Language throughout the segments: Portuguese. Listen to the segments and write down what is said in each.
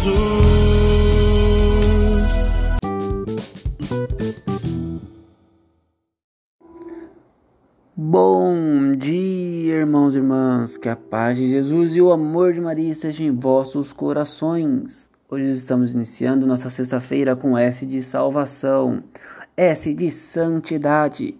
Jesus. Bom dia, irmãos e irmãs, que a paz de Jesus e o amor de Maria estejam em vossos corações. Hoje estamos iniciando nossa sexta-feira com S de salvação, S de santidade.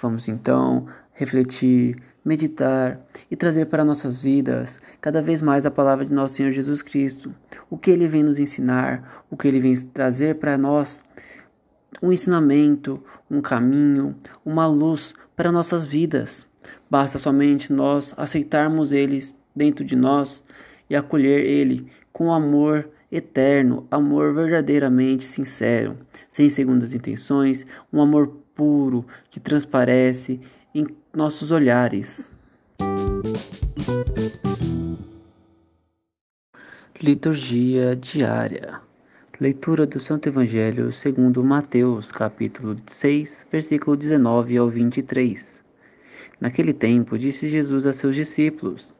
Vamos então refletir, meditar e trazer para nossas vidas cada vez mais a palavra de nosso Senhor Jesus Cristo, o que ele vem nos ensinar, o que ele vem trazer para nós um ensinamento, um caminho, uma luz para nossas vidas. Basta somente nós aceitarmos eles dentro de nós e acolher ele com amor eterno, amor verdadeiramente sincero, sem segundas intenções, um amor puro que transparece em nossos olhares. Liturgia diária. Leitura do Santo Evangelho segundo Mateus, capítulo 6, versículo 19 ao 23. Naquele tempo disse Jesus a seus discípulos: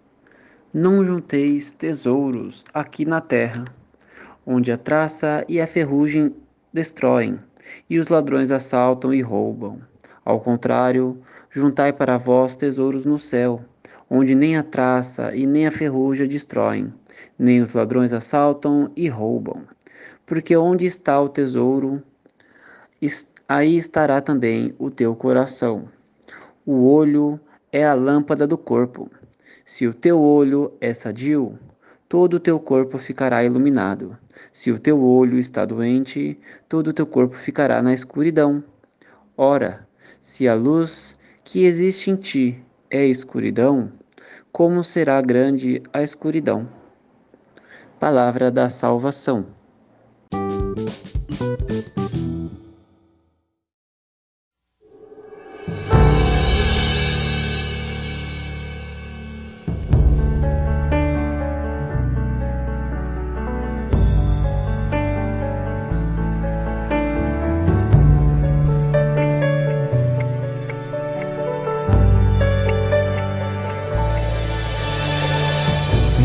Não junteis tesouros aqui na terra, onde a traça e a ferrugem destroem, e os ladrões assaltam e roubam. Ao contrário, juntai para vós tesouros no céu, onde nem a traça e nem a ferrugem destroem, nem os ladrões assaltam e roubam. Porque onde está o tesouro, es- aí estará também o teu coração. O olho é a lâmpada do corpo. Se o teu olho é sadio, todo o teu corpo ficará iluminado. Se o teu olho está doente, todo o teu corpo ficará na escuridão. Ora, se a luz que existe em ti é escuridão, como será grande a escuridão? Palavra da salvação.